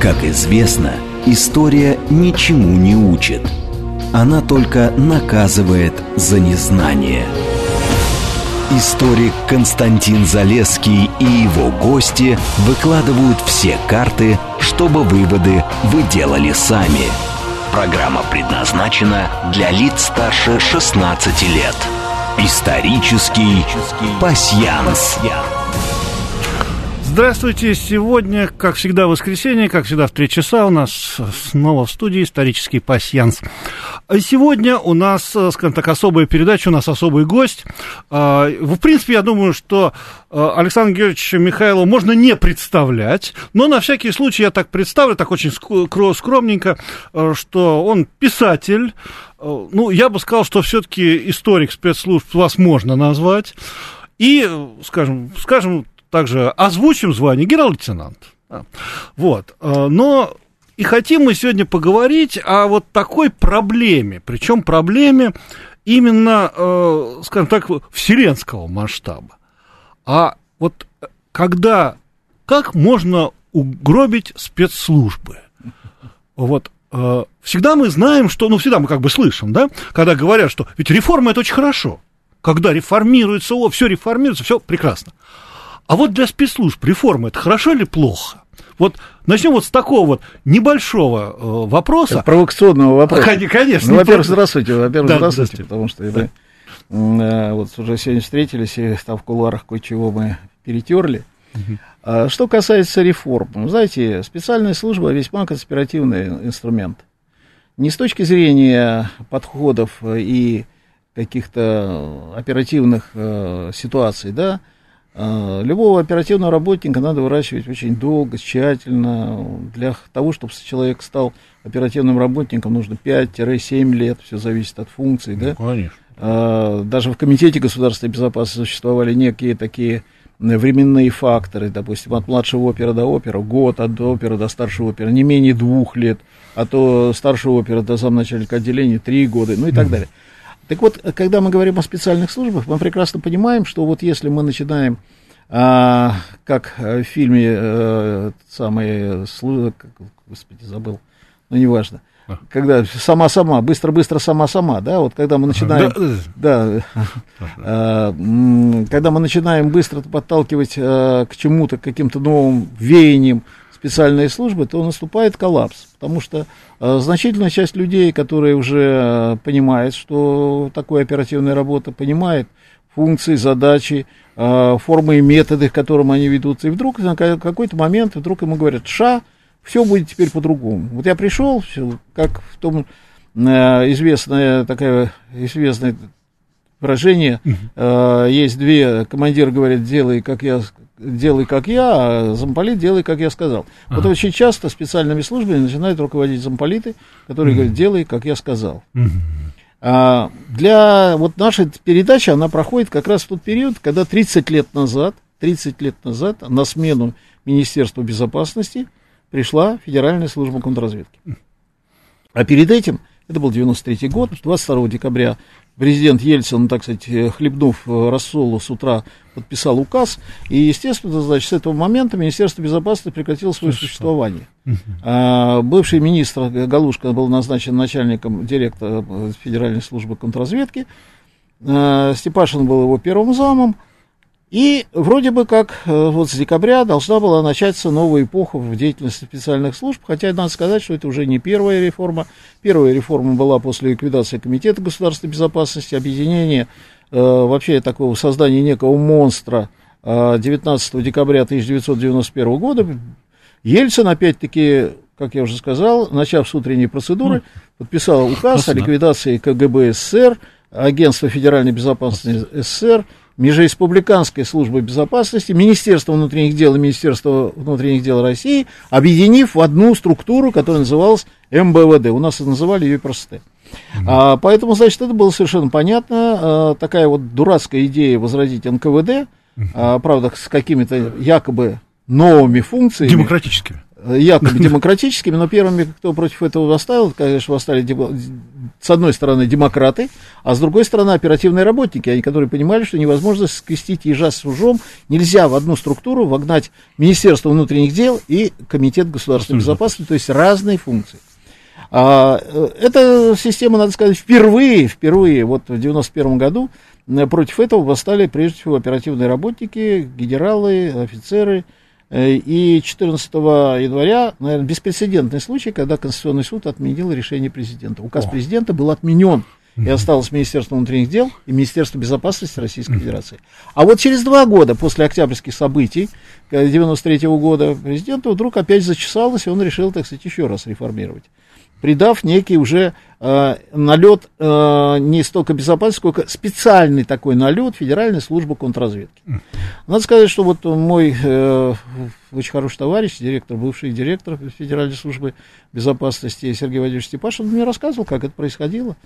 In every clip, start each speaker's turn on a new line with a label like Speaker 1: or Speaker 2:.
Speaker 1: Как известно, история ничему не учит. Она только наказывает за незнание. Историк Константин Залеский и его гости выкладывают все карты, чтобы выводы вы делали сами. Программа предназначена для лиц старше 16 лет. Исторический пасьянс.
Speaker 2: Здравствуйте. Сегодня, как всегда, воскресенье, как всегда, в три часа у нас снова в студии исторический пасьянс. Сегодня у нас, скажем так, особая передача, у нас особый гость. А, в принципе, я думаю, что а, Александр Георгиевич Михайлова можно не представлять, но на всякий случай я так представлю, так очень скромненько, а, что он писатель, ну, я бы сказал, что все-таки историк спецслужб вас можно назвать. И, скажем, скажем также озвучим звание генерал-лейтенант. Вот. А, но и хотим мы сегодня поговорить о вот такой проблеме, причем проблеме именно, э, скажем так, вселенского масштаба. А вот когда, как можно угробить спецслужбы? Вот э, всегда мы знаем, что, ну, всегда мы как бы слышим, да, когда говорят, что ведь реформа это очень хорошо. Когда реформируется, о, все реформируется, все прекрасно. А вот для спецслужб реформа это хорошо или плохо? Вот начнем вот с такого вот небольшого э, вопроса.
Speaker 3: Это провокационного вопроса.
Speaker 2: Конечно.
Speaker 3: Ну, во-первых, здравствуйте. Во-первых, да, здравствуйте, здравствуйте, потому что да. э, вот уже сегодня встретились, и там в кулуарах кое-чего мы перетерли. Угу. А, что касается реформ, ну, знаете, специальная служба весьма конспиративный инструмент. Не с точки зрения подходов и каких-то оперативных э, ситуаций, да, любого оперативного работника надо выращивать очень долго, тщательно. Для того, чтобы человек стал оперативным работником, нужно 5-7 лет, все зависит от функций. Ну, да?
Speaker 2: Конечно.
Speaker 3: А, даже в Комитете государственной безопасности существовали некие такие временные факторы, допустим, от младшего опера до опера, год от опера до старшего опера, не менее двух лет, а то старшего опера до замначальника отделения три года, ну и так далее. Так вот, когда мы говорим о специальных службах, мы прекрасно понимаем, что вот если мы начинаем, а, как в фильме а, самые службы, господи, забыл, ну, неважно, а. когда сама-сама, быстро-быстро сама-сама, да, вот когда мы начинаем, да, а, когда мы начинаем быстро подталкивать а, к чему-то, к каким-то новым веяниям, специальные службы, то наступает коллапс, потому что э, значительная часть людей, которые уже э, понимают, что такое оперативная работа, понимает функции, задачи, э, формы и методы, к которым они ведутся, и вдруг на какой-то момент вдруг ему говорят, ша, все будет теперь по-другому. Вот я пришел, все, как в том э, известное такая известное выражение, э, есть две, командир говорит, делай, как я делай как я, а замполит делай, как я сказал. Ага. Вот очень часто специальными службами начинают руководить замполиты, которые говорят, делай, как я сказал. А, для вот нашей передачи она проходит как раз в тот период, когда 30 лет назад, 30 лет назад на смену Министерству безопасности пришла Федеральная служба контрразведки. А перед этим, это был 93 год, 22 декабря президент Ельцин, так сказать, э, хлебнув э, рассолу с утра, подписал указ, и, естественно, значит, с этого момента Министерство безопасности прекратило свое Хорошо. существование. А, бывший министр Галушка был назначен начальником директора Федеральной службы контрразведки, а, Степашин был его первым замом, и вроде бы как э, вот с декабря должна была начаться новая эпоха в деятельности специальных служб, хотя надо сказать, что это уже не первая реформа. Первая реформа была после ликвидации Комитета государственной безопасности, объединения, э, вообще такого создания некого монстра э, 19 декабря 1991 года. Ельцин, опять-таки, как я уже сказал, начав с утренней процедуры, подписал указ о ликвидации КГБ СССР, Агентства федеральной безопасности СССР, Межреспубликанской службы безопасности, Министерство внутренних дел и Министерство внутренних дел России, объединив в одну структуру, которая называлась МБВД. У нас называли ее просто mm а, Поэтому, значит, это было совершенно понятно. А, такая вот дурацкая идея возродить НКВД, а, правда, с какими-то якобы новыми функциями.
Speaker 2: Демократическими.
Speaker 3: Якобы демократическими, но первыми, кто против этого восставил, конечно, восстали с одной стороны демократы, а с другой стороны оперативные работники, они, которые понимали, что невозможно скрестить ежа с ужом, нельзя в одну структуру вогнать Министерство внутренних дел и Комитет государственной безопасности, то есть разные функции. А, э, эта система, надо сказать, впервые, впервые, вот в 91 году э, против этого восстали прежде всего оперативные работники, генералы, офицеры, Э, и 14 января, наверное, беспрецедентный случай, когда Конституционный суд отменил решение президента. Указ О. президента был отменен. И осталось Министерство внутренних дел и Министерство безопасности Российской Федерации. А вот через два года после октябрьских событий 93 -го года президенту вдруг опять зачесалось, и он решил, так сказать, еще раз реформировать придав некий уже э, налет э, не столько безопасности, сколько специальный такой налет Федеральной службы контрразведки. Надо сказать, что вот мой э, очень хороший товарищ, директор, бывший директор Федеральной службы безопасности Сергей Владимирович Степашин мне рассказывал, как это происходило.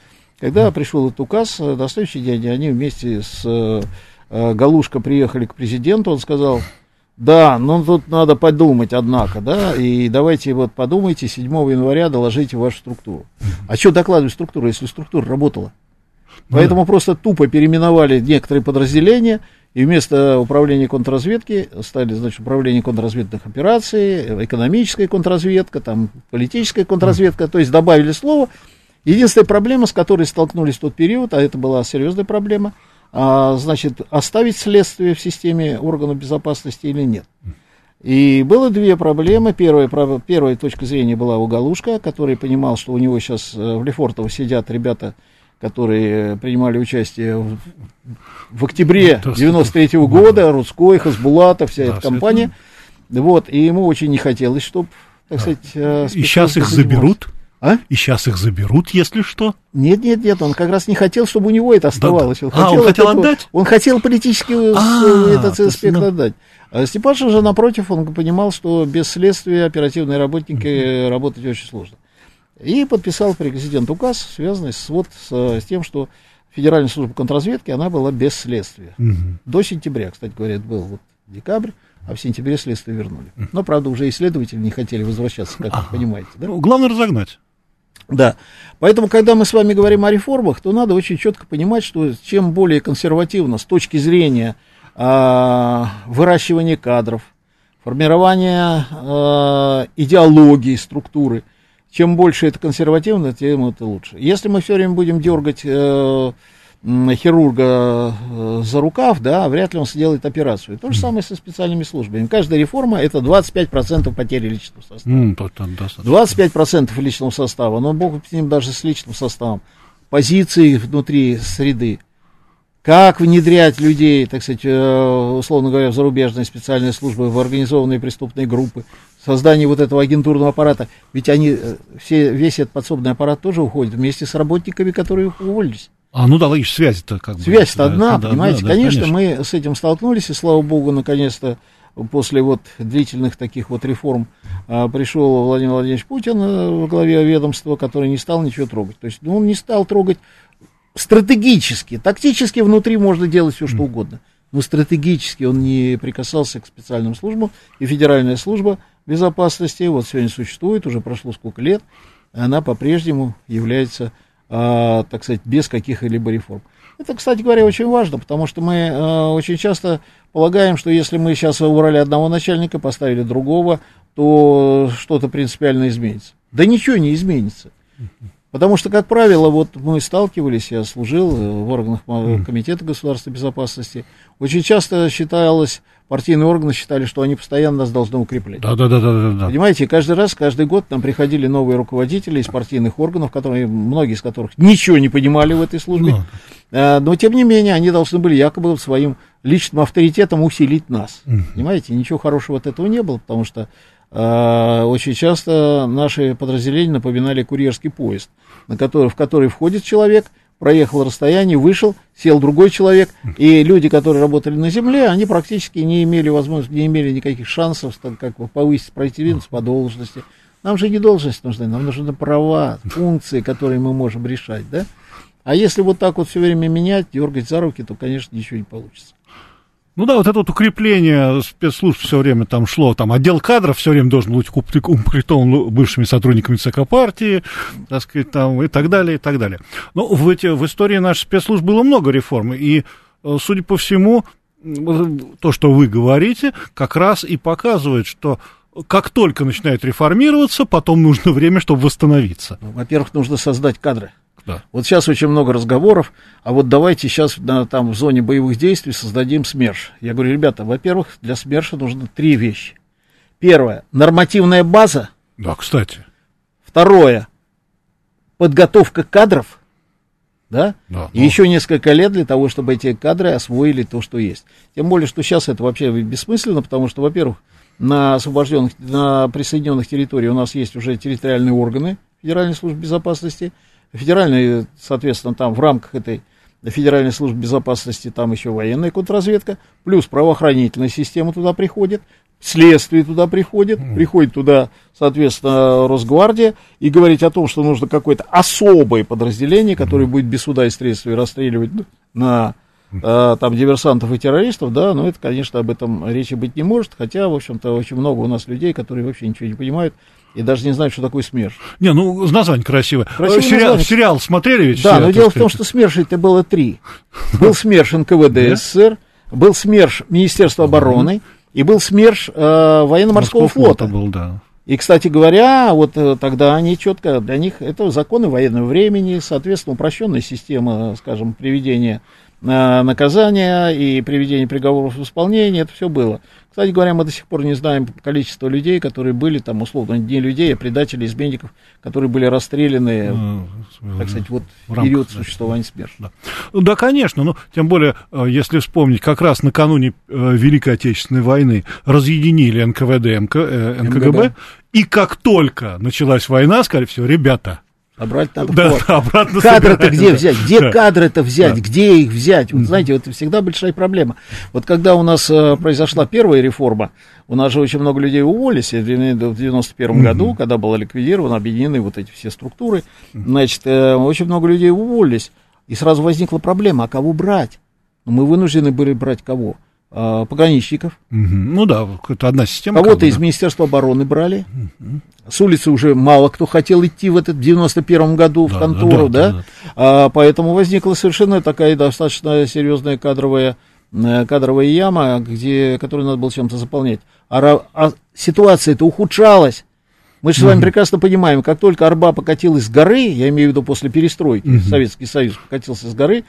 Speaker 3: Когда пришел этот указ, э, на следующий день они вместе с э, э Галушко приехали к президенту, он сказал, да, ну тут надо подумать, однако, да, и давайте вот подумайте, 7 января доложите вашу структуру. А что докладывать структуру, если структура работала? Ну Поэтому просто тупо переименовали некоторые подразделения, и вместо управления контрразведки стали, значит, управление контрразведных операций, экономическая контрразведка, там, политическая контрразведка, то есть добавили слово. Единственная проблема, с которой столкнулись в тот период, а это была серьезная проблема – а, значит, оставить следствие в системе органов безопасности или нет. И было две проблемы. Первая, первая точка зрения была у Галушка, который понимал, что у него сейчас э, в Лефортово сидят ребята, которые принимали участие в, в октябре 93 -го года, Рудской, Хасбулата, вся эта компания. Вот, и ему очень не хотелось, чтобы, так сказать...
Speaker 2: Э, и сейчас их заберут? А? И сейчас их заберут, если что?
Speaker 3: Нет, нет, нет, он как раз не хотел, чтобы у него это оставалось.
Speaker 2: Да. Он а, хотел он хотел отдать?
Speaker 3: Он хотел политический а, этот аспект ну... отдать. А Степашин же, напротив, он понимал, что без следствия оперативные работники mm-hmm. работать очень сложно. И подписал президент указ, связанный с, вот, с, с тем, что Федеральная служба контрразведки, она была без следствия. Mm-hmm. До сентября, кстати говоря, это был вот декабрь а в сентябре следствие вернули. Но, правда, уже исследователи не хотели возвращаться, как вы понимаете.
Speaker 2: Да? Ну, главное разогнать.
Speaker 3: Да. Поэтому, когда мы с вами говорим о реформах, то надо очень четко понимать, что чем более консервативно с точки зрения э, выращивания кадров, формирования э, идеологии, структуры, чем больше это консервативно, тем это лучше. Если мы все время будем дергать э, хирурга э, за рукав, да, вряд ли он сделает операцию. То же самое со специальными службами. Каждая реформа это 25% потери личного состава. Mm, 25% личного состава, но бог с ним даже с личным составом. Позиции внутри среды. Как внедрять людей, так сказать, э, условно говоря, в зарубежные специальные службы, в организованные преступные группы, создание вот этого агентурного аппарата. Ведь они, э, все, весь этот подсобный аппарат тоже уходит вместе с работниками, которые уволились.
Speaker 2: А, ну да, логично, связь-то как
Speaker 3: бы. Связь-то одна, да, понимаете, да, да, конечно, конечно, мы с этим столкнулись, и слава богу, наконец-то после вот длительных таких вот реформ а, пришел Владимир Владимирович Путин а, во главе ведомства, который не стал ничего трогать. То есть ну, он не стал трогать стратегически, тактически внутри можно делать все, что угодно. Но стратегически он не прикасался к специальным службам, и Федеральная служба безопасности вот сегодня существует, уже прошло сколько лет, она по-прежнему является а, так сказать, без каких-либо реформ. Это, кстати говоря, очень важно, потому что мы э, очень часто полагаем, что если мы сейчас убрали одного начальника, поставили другого, то что-то принципиально изменится. Да ничего не изменится. Потому что, как правило, вот мы сталкивались, я служил в органах Комитета государственной безопасности, очень часто считалось, партийные органы считали, что они постоянно нас должны укреплять. Да, да, да, да, да. Понимаете, каждый раз, каждый год нам приходили новые руководители из партийных органов, которые, многие из которых ничего не понимали в этой службе. Ну. А, но, тем не менее, они должны были якобы своим личным авторитетом усилить нас. Понимаете, ничего хорошего от этого не было, потому что э, очень часто наши подразделения напоминали курьерский поезд, на который, в который входит человек – проехал расстояние, вышел, сел другой человек, и люди, которые работали на земле, они практически не имели возможности, не имели никаких шансов, так, как повысить продуктивность по должности. Нам же не должность нужны, нам нужны права, функции, которые мы можем решать, да? А если вот так вот все время менять, дергать за руки, то, конечно, ничего не получится.
Speaker 2: Ну да, вот это вот укрепление спецслужб все время там шло, там отдел кадров все время должен быть укомплектован бывшими сотрудниками ЦК партии, так сказать, там и так далее, и так далее. Но в, эти, в истории наших спецслужб было много реформ, и, э, судя по всему, то, что вы говорите, как раз и показывает, что как только начинает реформироваться, потом нужно время, чтобы восстановиться.
Speaker 3: Ну, во-первых, нужно создать кадры. Да. Вот сейчас очень много разговоров, а вот давайте сейчас на, там в зоне боевых действий создадим СМЕРШ. Я говорю, ребята, во-первых, для СМЕРШа нужно три вещи. Первое, нормативная база.
Speaker 2: Да, кстати.
Speaker 3: Второе, подготовка кадров. Да? Да, и но... еще несколько лет для того, чтобы эти кадры освоили то, что есть. Тем более, что сейчас это вообще бессмысленно, потому что, во-первых, на освобожденных, на присоединенных территориях у нас есть уже территориальные органы Федеральной службы безопасности, Федеральная, соответственно, там в рамках этой Федеральной службы безопасности, там еще военная контрразведка, плюс правоохранительная система туда приходит, следствие туда приходит, mm. приходит туда, соответственно, Росгвардия, и говорить о том, что нужно какое-то особое подразделение, которое mm. будет без суда и следствия расстреливать на э, там диверсантов и террористов, да, но это, конечно, об этом речи быть не может, хотя, в общем-то, очень много у нас людей, которые вообще ничего не понимают, и даже не знают, что такое СМЕРШ.
Speaker 2: Не, ну, название красивое. красивое
Speaker 3: сериал,
Speaker 2: название. сериал смотрели ведь?
Speaker 3: Да, все, но дело сказать. в том, что СМЕРШ это было три. Был СМЕРШ НКВД СССР, был СМЕРШ Министерства обороны, и был СМЕРШ э, военно-морского флота.
Speaker 2: был, да.
Speaker 3: И, кстати говоря, вот э, тогда они четко, для них это законы военного времени, соответственно, упрощенная система, скажем, приведения э, наказания и приведения приговоров в исполнение, это все было. Кстати говоря, мы до сих пор не знаем количество людей, которые были там, условно, не людей, а предателей, изменников, которые были расстреляны, ну, так сказать, вот в период рамках, существования СМЕРШ.
Speaker 2: Да. Ну, да, конечно, но тем более, э, если вспомнить, как раз накануне э, Великой Отечественной войны разъединили НКВД, МК, э, НКГБ, МГБ. и как только началась война, сказали, все, ребята,
Speaker 3: Обратно надо
Speaker 2: да, да, обратно
Speaker 3: Кадры-то где да. взять? Где да. кадры-то взять? Да. Где их взять? Вот, знаете, вот всегда большая проблема. Вот когда у нас э, произошла первая реформа, у нас же очень много людей уволились в 91 mm году, когда было ликвидировано, объединены вот эти все структуры, значит, э, очень много людей уволились, и сразу возникла проблема, а кого брать? Ну, мы вынуждены были брать кого? А, пограничников.
Speaker 2: Угу. Ну да, это одна система.
Speaker 3: Кого-то как из Министерства обороны брали. Угу. С улицы уже мало кто хотел идти в этот 91 году да, в контору, да? да, да, да. А, поэтому возникла совершенно такая достаточно серьезная кадровая, э, кадровая яма, где, которую надо было чем-то заполнять. А, а ситуация-то ухудшалась. Мы же с вами прекрасно понимаем, как только Арба покатилась с горы, я имею в виду после перестройки, mm Советский Союз покатился с горы,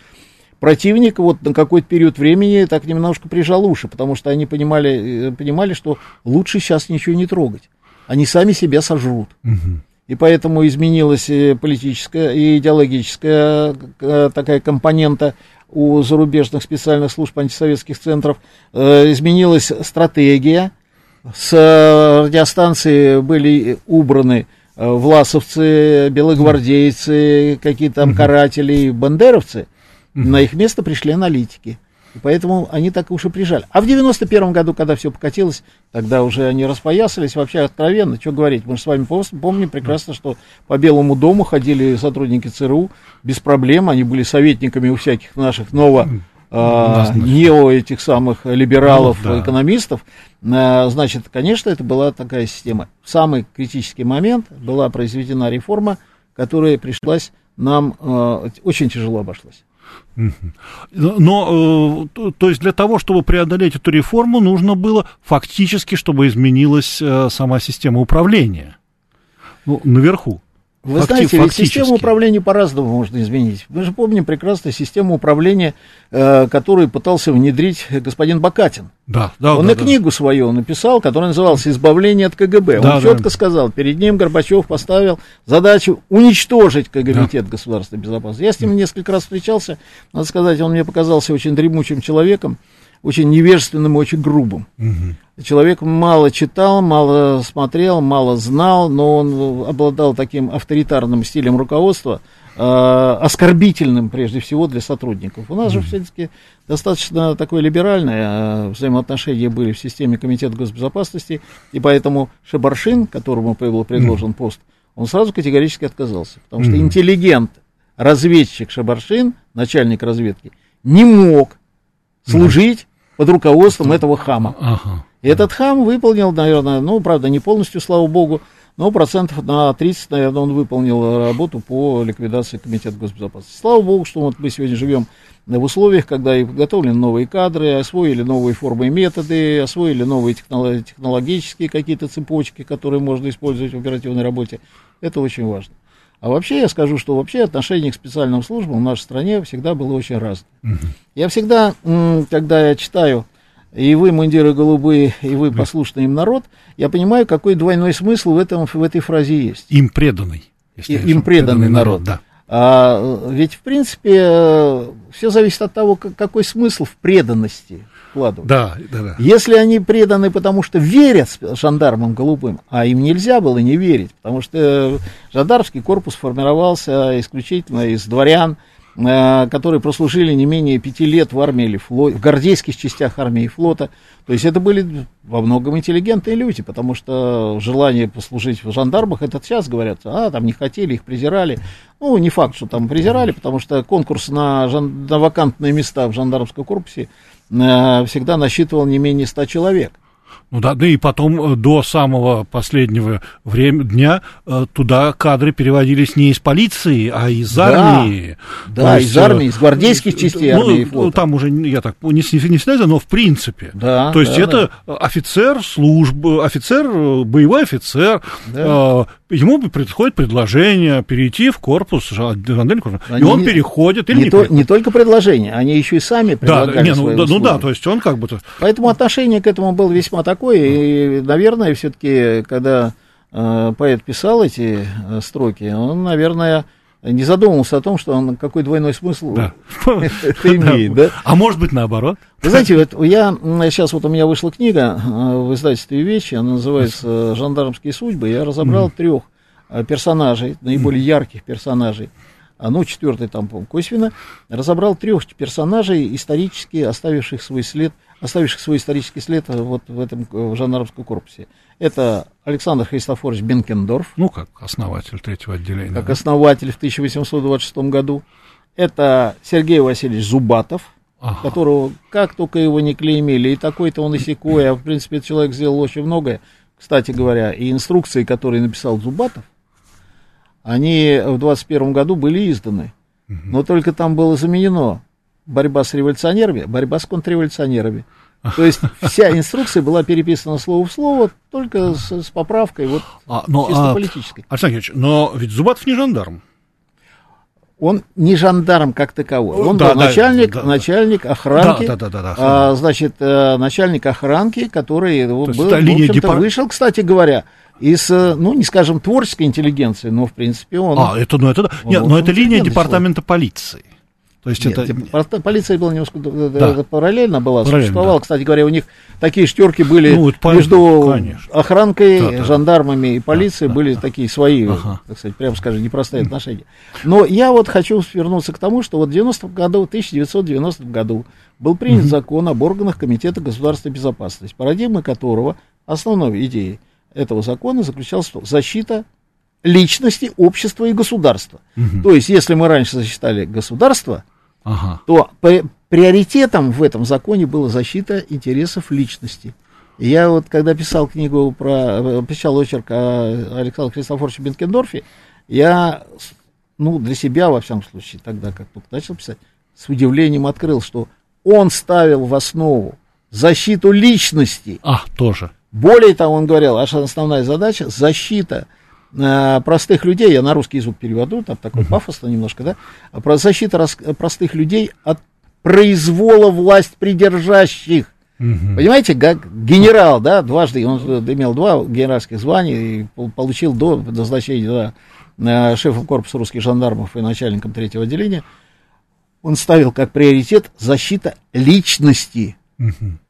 Speaker 3: противник вот на какой-то период времени так немножко прижал уши, потому что они понимали, э, понимали, что лучше сейчас ничего не трогать. Они сами себя сожрут. Угу. И поэтому изменилась э, политическая и идеологическая э, такая компонента у зарубежных специальных служб антисоветских центров. Изменилась стратегия. С радиостанции были убраны власовцы, белогвардейцы, какие-то там каратели, бандеровцы. На их место пришли аналитики. И поэтому они так уж и прижали. А в 91 году, когда все покатилось, тогда уже они распоясались, вообще откровенно, что говорить. Мы же с вами помним прекрасно, что по Белому дому ходили сотрудники ЦРУ без проблем, они были советниками у всяких наших ново а, нео этих самых либералов, ну, да. экономистов, а, значит, конечно, это была такая система. В самый критический момент была произведена реформа, которая пришлась нам а, очень тяжело обошлась.
Speaker 2: Но, э, то есть для того, чтобы преодолеть эту реформу, нужно было фактически, чтобы изменилась э, сама система управления. Ну, наверху.
Speaker 3: Вы Факти- знаете, ведь систему управления по-разному можно изменить. Мы же помним прекрасно систему управления, э, которую пытался внедрить господин Бакатин.
Speaker 2: Да, да,
Speaker 3: Он
Speaker 2: да,
Speaker 3: и да. книгу свою написал, которая называлась «Избавление от КГБ». Да, Он четко да. сказал, перед ним Горбачев поставил задачу уничтожить комитет да. государственной безопасности. Я с ним несколько раз встречался, надо сказать, он мне показался очень дремучим человеком очень невежественным и очень грубым. Угу. Человек мало читал, мало смотрел, мало знал, но он обладал таким авторитарным стилем руководства, э, оскорбительным прежде всего для сотрудников. У нас угу. же все-таки достаточно такое либеральное э, взаимоотношения были в системе Комитета госбезопасности, и поэтому Шабаршин, которому был предложен угу. пост, он сразу категорически отказался, потому что интеллигент, разведчик Шабаршин, начальник разведки, не мог служить под руководством этого хама.
Speaker 2: Ага.
Speaker 3: И этот хам выполнил, наверное, ну, правда, не полностью, слава богу, но процентов на 30, наверное, он выполнил работу по ликвидации Комитета госбезопасности. Слава богу, что вот мы сегодня живем в условиях, когда и подготовлены новые кадры, освоили новые формы и методы, освоили новые технологические какие-то цепочки, которые можно использовать в оперативной работе. Это очень важно. А вообще я скажу, что вообще отношение к специальным службам в нашей стране всегда было очень разное. Угу. Я всегда, когда я читаю и вы, мундиры голубые, и вы, послушный им народ, я понимаю, какой двойной смысл в, этом, в этой фразе есть.
Speaker 2: Им преданный.
Speaker 3: И, им преданный, преданный народ. народ, да. А, ведь, в принципе, все зависит от того, какой смысл в преданности вкладывают.
Speaker 2: Да, да, да.
Speaker 3: Если они преданы, потому что верят жандармам голубым, а им нельзя было не верить, потому что жандармский корпус формировался исключительно из дворян, Э, которые прослужили не менее пяти лет в армии или флоте, в гвардейских частях армии и флота. То есть это были во многом интеллигентные люди, потому что желание послужить в жандармах, это сейчас говорят, а, там не хотели, их презирали. Ну, не факт, что там презирали, потому что конкурс на, жан, на вакантные места в жандармском корпусе э, всегда насчитывал не менее ста человек.
Speaker 2: Ну да, да и потом э, до самого последнего времени, дня э, туда кадры переводились не из полиции, а из да, армии.
Speaker 3: Да, есть, из армии, из гвардейских частей ну, армии и флота.
Speaker 2: Там уже, я так, не, не, всегда, но в принципе.
Speaker 3: Да,
Speaker 2: То есть
Speaker 3: да,
Speaker 2: это да. офицер службы, офицер, боевой офицер, да. Ему приходит предложение перейти в корпус жандармерии, и он переходит или
Speaker 3: не, не, то, не только предложение, они еще и сами предлагали
Speaker 2: да, не, ну, да, ну да, то есть он как бы...
Speaker 3: Поэтому отношение к этому было весьма такое такое. И, наверное, все-таки, когда э, поэт писал эти э, строки, он, наверное, не задумывался о том, что он какой двойной смысл да. это имеет, да.
Speaker 2: А может быть наоборот?
Speaker 3: Вы знаете, вот я сейчас вот у меня вышла книга э, в издательстве «Вещи», она называется «Жандармские судьбы». Я разобрал mm. трех э, персонажей, наиболее ярких персонажей. А, ну, четвертый там, косвенно. Разобрал трех персонажей, исторически оставивших свой след оставивших свой исторический след вот в этом в жандаровском корпусе. Это Александр Христофорович Бенкендорф.
Speaker 2: Ну, как основатель третьего отделения.
Speaker 3: Как да. основатель в 1826 году. Это Сергей Васильевич Зубатов, ага. которого, как только его не клеймили, и такой-то он и секой, а в принципе человек сделал очень многое. Кстати говоря, и инструкции, которые написал Зубатов, они в 21 году были изданы. Но только там было заменено борьба с революционерами, борьба с контрреволюционерами. То есть вся инструкция была переписана слово в слово, только с, с поправкой вот
Speaker 2: а, но, чисто а, политической. Александр Ильич, но ведь Зубатов не жандарм.
Speaker 3: Он не жандарм как таковой. Он да, был да, начальник, да, начальник охранки. Да, да, да, да, да, а, значит, э, начальник охранки, который был, в депар... вышел, кстати говоря, из, э, ну, не скажем, творческой интеллигенции, но, в принципе, он...
Speaker 2: А, это, ну, это, нет, но это линия департамента полиции.
Speaker 3: То есть Нет, это... Полиция была немножко да. параллельно была, параллельно, существовала. Да. Кстати говоря, у них такие штерки были ну, между конечно. охранкой, да, да. жандармами и полицией, да, были да. такие свои, ага. так сказать, прямо скажем, непростые отношения. Но я вот хочу вернуться к тому, что вот в 90-м году, в 1990 году был принят угу. закон об органах Комитета государственной безопасности, парадигма которого, основной идеей этого закона заключалась в защита личности, общества и государства. Угу. То есть, если мы раньше защищали государство, ага. то приоритетом в этом законе была защита интересов личности. И я вот, когда писал книгу про, писал очерк о Александре Христофоровиче Бенкендорфе, я, ну, для себя, во всяком случае, тогда, как только начал писать, с удивлением открыл, что он ставил в основу защиту личности.
Speaker 2: А, тоже.
Speaker 3: Более того, он говорил, наша основная задача защита Э, простых людей, я на русский язык переводу, там такой uh-huh. пафосно немножко, да, про защита рас, простых людей от произвола власть придержащих. Uh-huh. Понимаете, как генерал, да, дважды, он имел два генеральских звания и получил до назначения да, шефом корпуса русских жандармов и начальником третьего отделения. Он ставил как приоритет защита личности.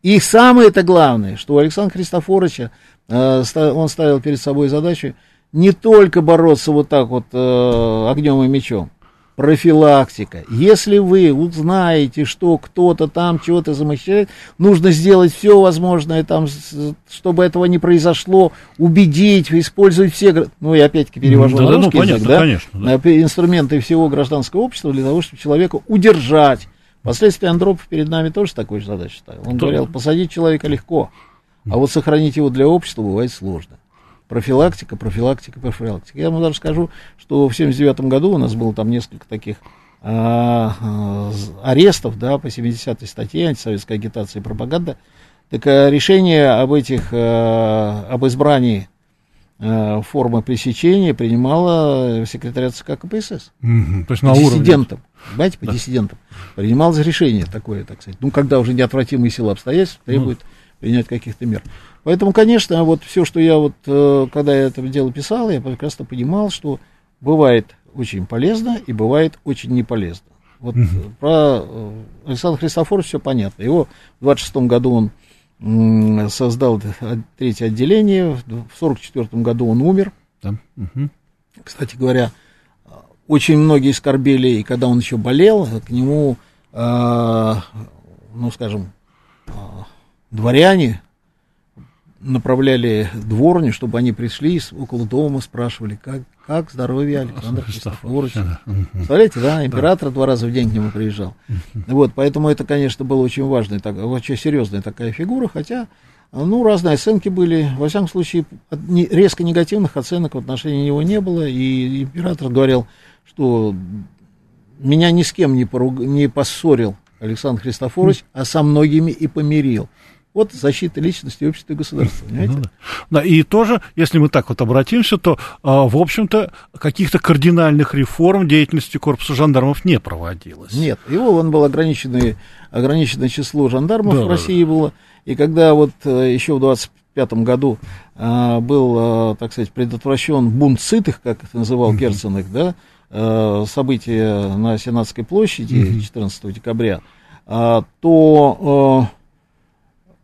Speaker 3: И самое это главное, что у Александра Христофоровича э, он ставил перед собой задачу не только бороться вот так вот э, огнем и мечом. Профилактика. Если вы узнаете, что кто-то там чего-то замышляет, нужно сделать все возможное, там, чтобы этого не произошло, убедить, использовать все, ну, я опять-таки перевожу да, на русский ну, язык, понятно, да, конечно, да. инструменты всего гражданского общества для того, чтобы человека удержать, Впоследствии Андропов перед нами тоже такую же задачу ставил. Он
Speaker 2: То-
Speaker 3: говорил, посадить человека легко, а вот сохранить его для общества бывает сложно. Профилактика, профилактика, профилактика. Я вам даже скажу, что в 79 году у нас было там несколько таких а, а, арестов, да, по 70-й статье антисоветская агитация и пропаганда. Так а, решение об этих, а, об избрании формы пресечения принимала секретариат ЦК КПСС
Speaker 2: Мгм. То есть
Speaker 3: по
Speaker 2: на уровне.
Speaker 3: диссидентам, понимаете, по диссидентам. Принималось решение такое, так сказать. Ну, когда уже неотвратимые силы обстоятельств требуют принять каких-то мер. Поэтому, конечно, вот все, что я вот, э, когда я это дело писал, я прекрасно понимал, что бывает очень полезно и бывает очень не полезно. Вот э, про э, Александра Христофоровича все понятно. Его в 26 году он создал третье отделение, в 44 году он умер.
Speaker 2: Да. Мгм.
Speaker 3: Кстати говоря, очень многие скорбели, и когда он еще болел, к нему, э, ну, скажем, э, дворяне направляли дворню, чтобы они пришли около дома, спрашивали, как, как здоровье Александра Христофоровича. Представляете, да, император два раза в день к нему приезжал. Вот, поэтому это, конечно, было очень важная, так, очень серьезная такая фигура, хотя, ну, разные оценки были. Во всяком случае, резко негативных оценок в отношении него не было, и император говорил, что меня ни с кем не, поруг... не поссорил Александр Христофорович, а со многими и помирил. Вот защита личности, общества и государства, понимаете?
Speaker 2: Ну да. Да, и тоже, если мы так вот обратимся, то, а, в общем-то, каких-то кардинальных реформ деятельности корпуса жандармов не проводилось.
Speaker 3: Нет, его он был ограниченный, ограниченное число жандармов
Speaker 2: Да,
Speaker 3: в
Speaker 2: да,
Speaker 3: России было. И когда вот э, еще в 25 году а, был, а, так сказать, предотвращен бунт сытых, как это называл Герценек, да, э, событие на Сенатской площади 14 декабря, а, то э,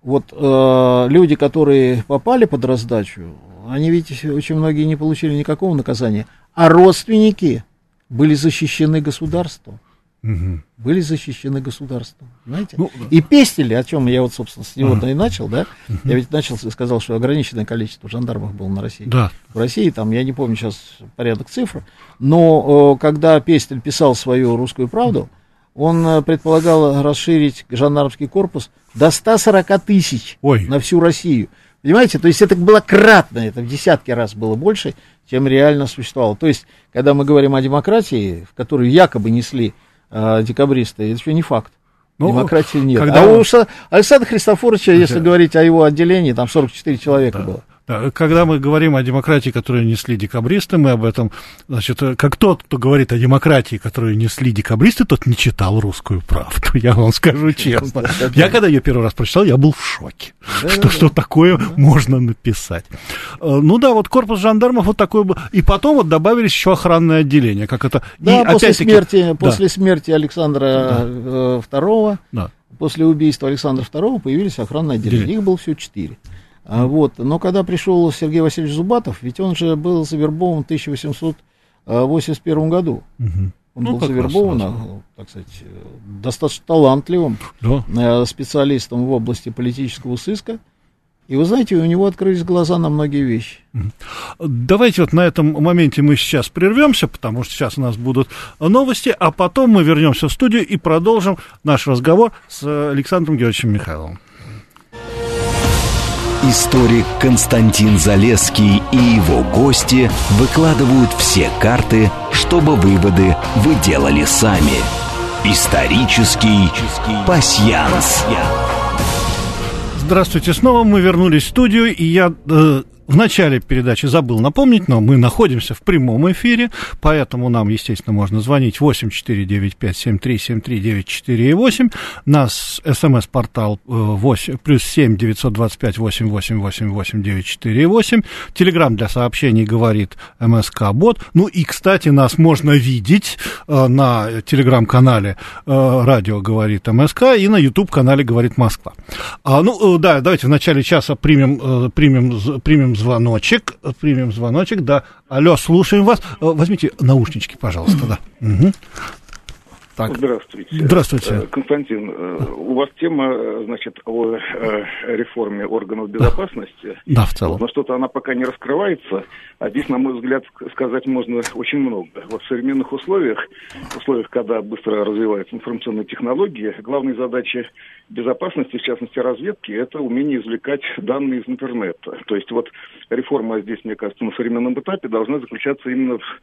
Speaker 3: вот э, люди, которые попали под раздачу, они, видите, очень многие не получили никакого наказания, а родственники были защищены государством
Speaker 2: Мгм.
Speaker 3: были защищены государством, знаете?
Speaker 2: Ну,
Speaker 3: и пестили, о чем я вот, собственно, с него и начал, да? Я ведь начал, сказал, что ограниченное количество жандармов было на России.
Speaker 2: Да.
Speaker 3: В России, там, я не помню сейчас порядок цифр, но э, когда Пестель писал свою «Русскую правду», он э, предполагал расширить жандармский корпус до 140 тысяч
Speaker 2: Ой.
Speaker 3: на всю Россию. Понимаете, то есть это было кратно, это в десятки раз было больше, чем реально существовало. То есть, когда мы говорим о демократии, в которую якобы несли э, декабристы, это еще не факт.
Speaker 2: Ну,
Speaker 3: Демократии нет.
Speaker 2: когда
Speaker 3: А у Александра Христофоровича, если говорить о его отделении, там 44 человека было.
Speaker 2: Да, когда мы говорим о демократии, которую несли декабристы, мы об этом, значит, э, как тот, кто говорит о демократии, которую несли декабристы, тот не читал русскую правду, я вам скажу честно. Я когда ее первый раз прочитал, я был в шоке, что, что такое можно написать. Э, Ну да, вот корпус жандармов вот такой был. И потом вот добавились еще охранное отделение, как это...
Speaker 3: Да,
Speaker 2: и
Speaker 3: после смерти,
Speaker 2: да,
Speaker 3: после смерти Александра э, II,
Speaker 2: да.
Speaker 3: после убийства Александра II появились охранные отделения.
Speaker 2: Отделение.
Speaker 3: Их было всего четыре. А, вот. Но когда пришел Сергей Васильевич Зубатов, ведь он же был завербован в 1881 году.
Speaker 2: Мгм.
Speaker 3: Он
Speaker 2: Ну,
Speaker 3: был
Speaker 2: раз
Speaker 3: завербован,
Speaker 2: сразу.
Speaker 3: а, так сказать, э, достаточно талантливым
Speaker 2: Да.
Speaker 3: э, специалистом в области политического сыска. И вы знаете, у него открылись глаза на многие вещи.
Speaker 2: Давайте вот на этом моменте мы сейчас прервемся, потому что сейчас у нас будут новости, а потом мы вернемся в студию и продолжим наш разговор с Александром Георгиевичем Михайловым.
Speaker 1: Историк Константин Залеский и его гости выкладывают все карты, чтобы выводы вы делали сами. Исторический пасьянс.
Speaker 2: Здравствуйте снова, мы вернулись в студию, и я э, в начале передачи забыл напомнить, но мы находимся в прямом эфире, поэтому нам, естественно, можно звонить 8495-7373-948, нас смс-портал э, 8, плюс 7 925 888 8948, телеграмм для сообщений говорит МСК-бот, ну и, кстати, нас можно видеть э, на телеграм-канале э, радио говорит МСК и на YouTube-канале говорит Москва. А, ну, э, да, давайте в начале часа примем, э, примем, примем звоночек, примем звоночек, да. Алло, слушаем вас. Э, Возьмите наушнички, пожалуйста, да. Мгм.
Speaker 4: Так. Здравствуйте.
Speaker 2: Здравствуйте. Э,
Speaker 4: Константин, э, у вас тема, э, значит, о реформе органов безопасности.
Speaker 2: Да, в целом.
Speaker 4: Но что-то она пока не раскрывается. А здесь, на мой взгляд, сказать можно очень много. Вот в современных условиях, в условиях, когда быстро развиваются информационные технологии, главной задачей безопасности, в частности разведки, это умение извлекать данные из интернета. То есть вот реформа здесь, мне кажется, на современном этапе должна заключаться именно в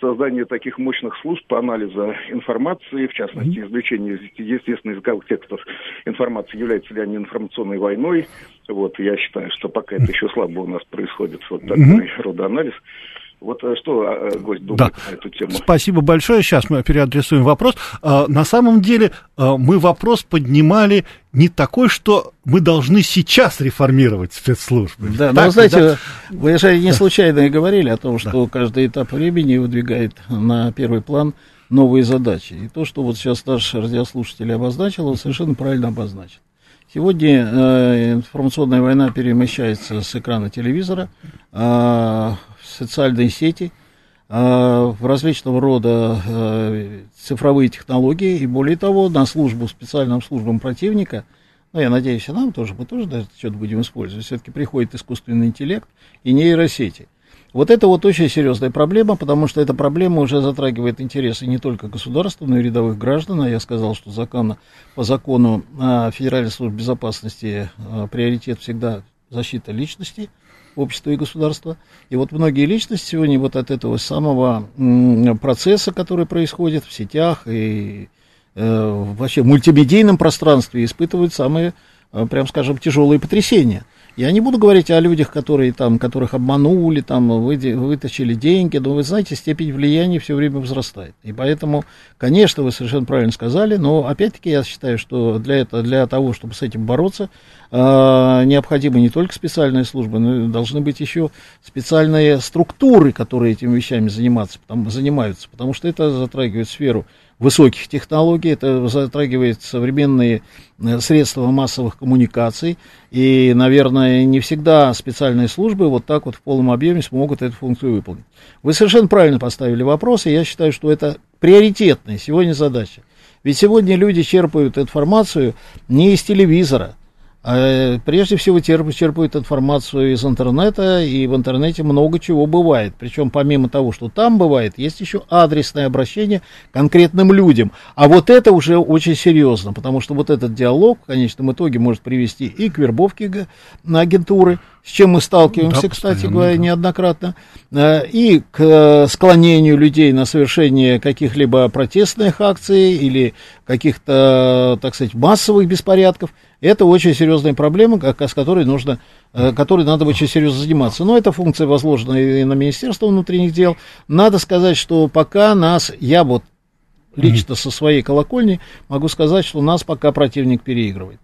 Speaker 4: создание таких мощных служб по анализу информации, в частности, извлечение естественно языковых текстов информации, является ли они информационной войной. Вот, я считаю, что пока это еще слабо у нас происходит вот такой mm-hmm. рода анализ. Вот э, что э, гость думает да. на эту тему?
Speaker 2: Спасибо большое. Сейчас мы переадресуем вопрос. А, на самом деле а, мы вопрос поднимали не такой, что мы должны сейчас реформировать спецслужбы.
Speaker 3: Да, но вы знаете, да? вы же не случайно и говорили о том, что да. каждый этап времени выдвигает на первый план новые задачи. И то, что вот сейчас наш радиослушатель обозначил, он совершенно правильно обозначил. Сегодня э, информационная война перемещается с экрана телевизора э, социальные сети, э, в различного рода э, цифровые технологии, и более того, на службу, специальным службам противника, ну, я надеюсь, и нам тоже, мы тоже даже что-то будем использовать, все-таки приходит искусственный интеллект и нейросети. Вот это вот очень серьезная проблема, потому что эта проблема уже затрагивает интересы не только государства, но и рядовых граждан. А я сказал, что закон, по закону Федеральной службе безопасности а, приоритет всегда защита личности общества и государства. И вот многие личности сегодня вот от этого самого процесса, который происходит в сетях и э, вообще в мультимедийном пространстве, испытывают самые, э, прям скажем, тяжелые потрясения – я не буду говорить о людях, которые там, которых обманули, там, вы, вытащили деньги, но вы знаете, степень влияния все время возрастает. И поэтому, конечно, вы совершенно правильно сказали, но опять-таки я считаю, что для, этого, для того, чтобы с этим бороться, э, необходимы не только специальные службы, но и должны быть еще специальные структуры, которые этими вещами заниматься, потому, занимаются, потому что это затрагивает сферу высоких технологий, это затрагивает современные э, средства массовых коммуникаций, и, наверное, не всегда специальные службы вот так вот в полном объеме смогут эту функцию выполнить. Вы совершенно правильно поставили вопрос, и я считаю, что это приоритетная сегодня задача. Ведь сегодня люди черпают информацию не из телевизора, прежде всего черпают информацию из интернета, и в интернете много чего бывает. Причем помимо того, что там бывает, есть еще адресное обращение к конкретным людям. А вот это уже очень серьезно, потому что вот этот диалог в конечном итоге может привести и к вербовке агентуры, с чем мы сталкиваемся, да, кстати говоря, да. неоднократно, э, и к э, склонению людей на совершение каких-либо протестных акций или каких-то, так сказать, массовых беспорядков. Это очень серьезная проблема, с которой нужно, э, которой надо очень серьезно заниматься. Но эта функция возложена и на Министерство внутренних дел. Надо сказать, что пока нас, я вот лично со своей колокольни могу сказать, что нас пока противник переигрывает.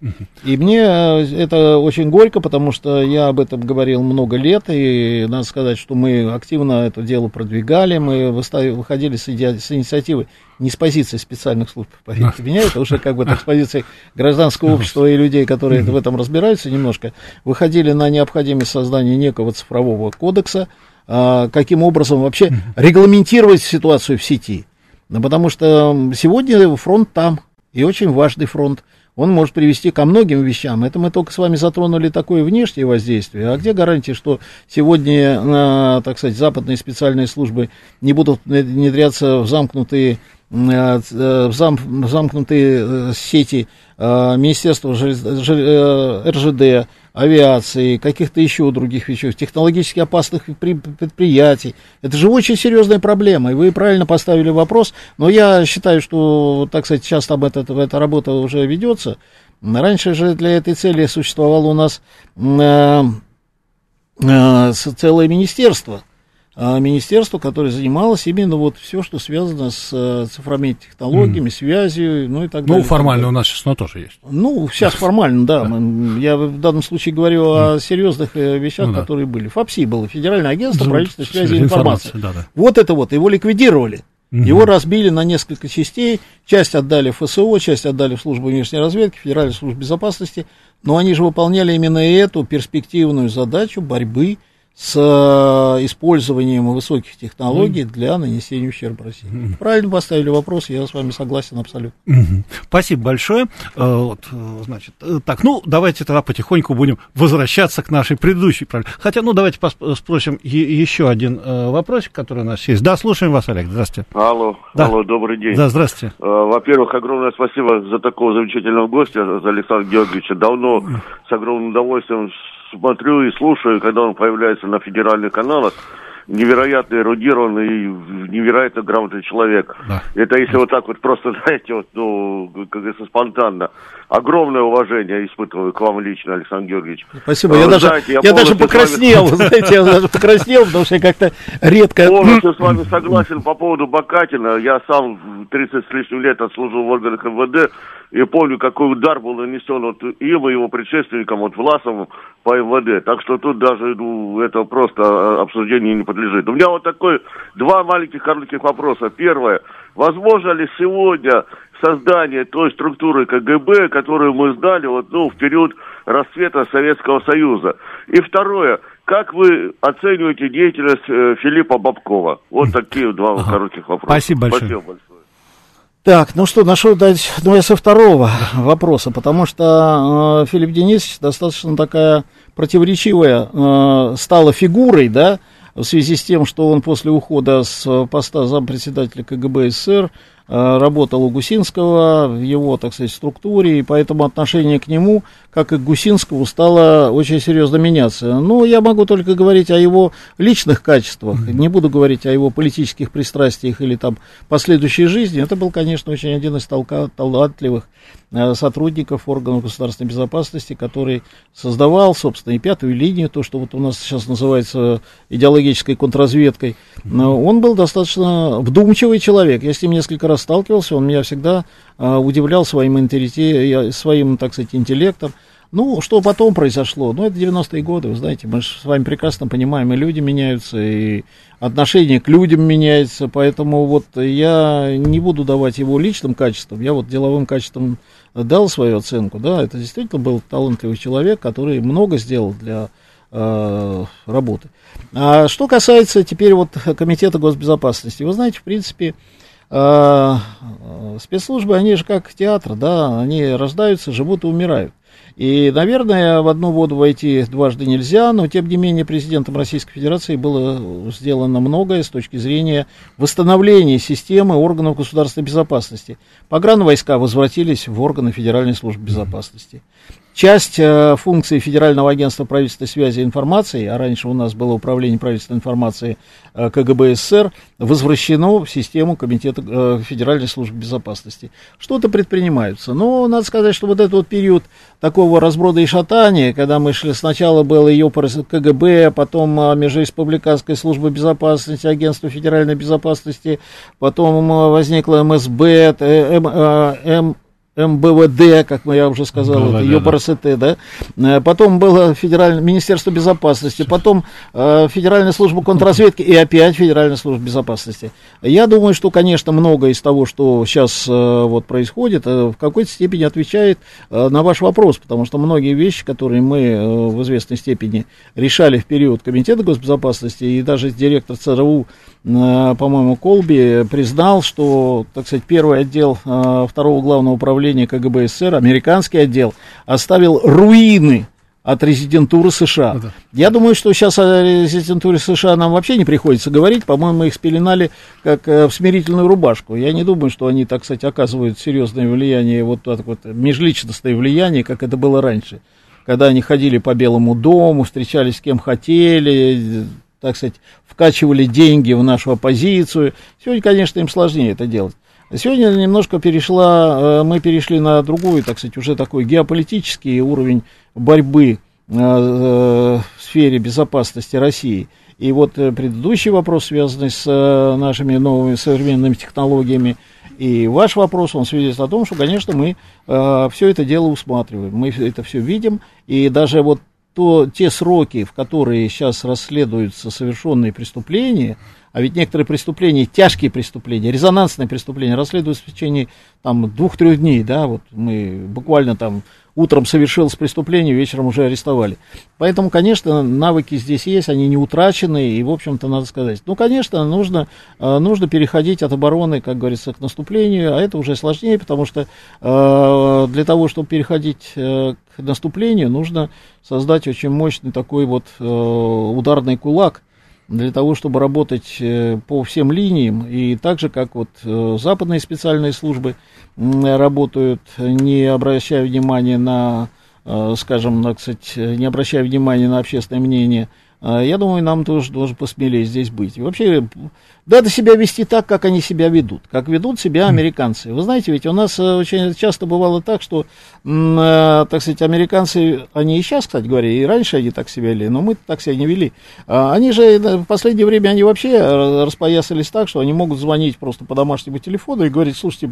Speaker 3: И мне э, это очень горько, потому что я об этом говорил много лет, и надо сказать, что мы активно это дело продвигали, мы выходили с, иди... с инициативы не с позиции специальных служб, поверьте меня, это уже как бы так с позиции гражданского общества и людей, которые в этом разбираются немножко, выходили на необходимость создания некого цифрового кодекса, а, каким образом вообще регламентировать ситуацию в сети. Ну, потому что сегодня фронт там, и очень важный фронт. Он может привести ко многим вещам. Это мы только с вами затронули такое внешнее воздействие. А где гарантия, что сегодня, так сказать, западные специальные службы не будут внедряться в замкнутые Э, э, в зам, замкнутые э, сети Министерства РЖД, авиации, каких-то еще других вещей, технологически опасных предприятий. Это же очень серьезная проблема, и вы правильно поставили вопрос, но я считаю, что, так сказать, сейчас там эта, эта работа уже ведется. Раньше же для этой цели существовало у нас э, э, целое министерство, министерство, которое занималось именно вот все, что связано с э, цифровыми технологиями, mm. связью, ну и так
Speaker 2: ну,
Speaker 3: далее.
Speaker 2: Ну, формально у нас сейчас оно тоже есть.
Speaker 3: Ну, сейчас формально, да. Я в данном случае говорю mm. о серьезных э, вещах, ну, да. которые были. ФАПСИ было, Федеральное агентство правительственной связи и информации. Да, да. Вот это вот, его ликвидировали. Mm-hmm. Его разбили на несколько частей, часть отдали ФСО, часть отдали в службу внешней разведки, Федеральную службу безопасности, но они же выполняли именно эту перспективную задачу борьбы с э, использованием высоких технологий для нанесения ущерба России. Правильно поставили вопрос, я с вами согласен абсолютно.
Speaker 2: Спасибо большое. Э, вот, э, значит, так, ну, давайте тогда потихоньку будем возвращаться к нашей предыдущей проблеме. Хотя, ну, давайте спросим еще один вопросик, который у нас есть. Да, слушаем вас, Олег. Здравствуйте.
Speaker 5: Алло, да. алло, добрый день.
Speaker 2: Да, здравствуйте.
Speaker 5: Во-первых, огромное спасибо за такого замечательного гостя, за Александра Георгиевича. Давно с огромным удовольствием смотрю и слушаю, когда он появляется на федеральных каналах, невероятно эрудированный и невероятно грамотный человек. Да. Это если вот так вот просто, знаете, вот, ну, как говорится, спонтанно. Огромное уважение испытываю к вам лично, Александр Георгиевич.
Speaker 3: Спасибо. Я, даже, знаете, я, я даже покраснел, вами... знаете, я даже покраснел, потому что я как-то редко...
Speaker 5: Полностью с вами согласен по поводу Бакатина. Я сам 30 с лишним лет отслужил в органах МВД, и помню, какой удар был нанесен вот им и его предшественникам, вот Власовым по МВД. Так что тут даже ну, это просто а, обсуждению не подлежит. У меня вот такой два маленьких коротких вопроса. Первое. Возможно ли сегодня создание той структуры КГБ, которую мы знали вот, ну, в период расцвета Советского Союза? И второе. Как вы оцениваете деятельность э, Филиппа Бабкова? Вот такие два ага. коротких вопроса.
Speaker 2: Спасибо большое. Спасибо большое.
Speaker 3: Так, ну что, нашел дать, ну я со второго вопроса, потому что э, Филипп Денисович достаточно такая противоречивая э, стала фигурой, да, в связи с тем, что он после ухода с поста зампредседателя КГБ СССР Э, работал у Гусинского в его, так сказать, структуре, и поэтому отношение к нему, как и Гусинскому, стало очень серьезно меняться. Но я могу только говорить о его личных качествах, не буду говорить о его политических пристрастиях или там последующей жизни. Это был, конечно, очень один из талантливых Э, сотрудников органов государственной безопасности, который создавал, собственно, и пятую линию, то, что вот у нас сейчас называется идеологической контрразведкой. Но он был достаточно вдумчивый человек. Я с ним несколько раз сталкивался, он меня всегда удивлял своим, своим, так сказать, интеллектом. Ну, что потом произошло? Ну, это 90-е годы, вы знаете, мы же с вами прекрасно понимаем, и люди меняются, и отношение к людям меняется, поэтому вот я не буду давать его личным качествам, я вот деловым качествам дал свою оценку, да, это действительно был талантливый человек, который много сделал для э, работы. А что касается теперь вот Комитета госбезопасности, вы знаете, в принципе, э, спецслужбы, они же как театр, да, они рождаются, живут и умирают. И, наверное, в одну воду войти дважды нельзя, но, тем не менее, президентом Российской Федерации было сделано многое с точки зрения восстановления системы органов государственной безопасности. Погранвойска возвратились в органы Федеральной службы безопасности. Часть э, функций Федерального агентства правительственной связи и информации, а раньше у нас было управление правительственной информации э, КГБ СССР, возвращено в систему Комитета э, Федеральной службы безопасности. Что-то предпринимаются. Но надо сказать, что вот этот вот период такого разброда и шатания, когда мы шли, сначала было ее КГБ, потом э, Межреспубликанская служба безопасности, Агентство Федеральной безопасности, потом э, возникла МСБ, э, М, М, МБВД, как я уже сказал, МБВД, это ЮПРСТ, да. Э, потом было Федеральное Министерство безопасности, потом э, Федеральная служба контрразведки и опять Федеральная служба безопасности. Я думаю, что, конечно, многое из того, что сейчас э, вот происходит, э, в какой-то степени отвечает э, на ваш вопрос, потому что многие вещи, которые мы э, в известной степени решали в период Комитета госбезопасности, и даже директор ЦРУ, э, по-моему, Колби признал, что, так сказать, первый отдел э, второго главного управления КГБ СССР, американский отдел, оставил руины от резидентуры США. Да. Я думаю, что сейчас о резидентуре США нам вообще не приходится говорить. По-моему, их спеленали как э, в смирительную рубашку. Я не думаю, что они, так сказать, оказывают серьезное влияние, вот так вот межличностное влияние, как это было раньше. Когда они ходили по Белому дому, встречались с кем хотели, так сказать, вкачивали деньги в нашу оппозицию. Сегодня, конечно, им сложнее это делать. Сегодня немножко перешла, э, мы перешли на другой, так сказать, уже такой геополитический уровень борьбы э, э, в сфере безопасности России. И вот предыдущий вопрос, связанный с нашими новыми современными технологиями, и ваш вопрос, он свидетельствует о том, что, конечно, мы э, все это дело усматриваем, мы это все видим, и даже вот то, те сроки, в которые сейчас расследуются совершенные преступления, а ведь некоторые преступления, тяжкие преступления, резонансные преступления расследуются в течение там двух-трех дней, да, вот мы буквально там утром совершилось преступление, вечером уже арестовали. Поэтому, конечно, навыки здесь есть, они не утрачены, и, в общем-то, надо сказать. Ну, конечно, нужно, э, нужно переходить от обороны, как говорится, к наступлению, а это уже сложнее, потому что э, для того, чтобы переходить э, к наступлению, нужно создать очень мощный такой вот ударный кулак, для того, чтобы работать по всем линиям, и так же, как вот западные специальные службы работают, не обращая внимания на, скажем, на, кстати, не обращая внимания на общественное мнение, я думаю, нам тоже должен посмелее здесь быть. И вообще, надо себя вести так, как они себя ведут, как ведут себя американцы. Вы знаете, ведь у нас э, очень часто бывало так, что, э, так сказать, американцы, они и сейчас, кстати говоря, и раньше они так себя вели, но мы так себя не вели. А они же в последнее время, они вообще распоясались так, что они могут звонить просто по домашнему телефону и говорить, слушайте,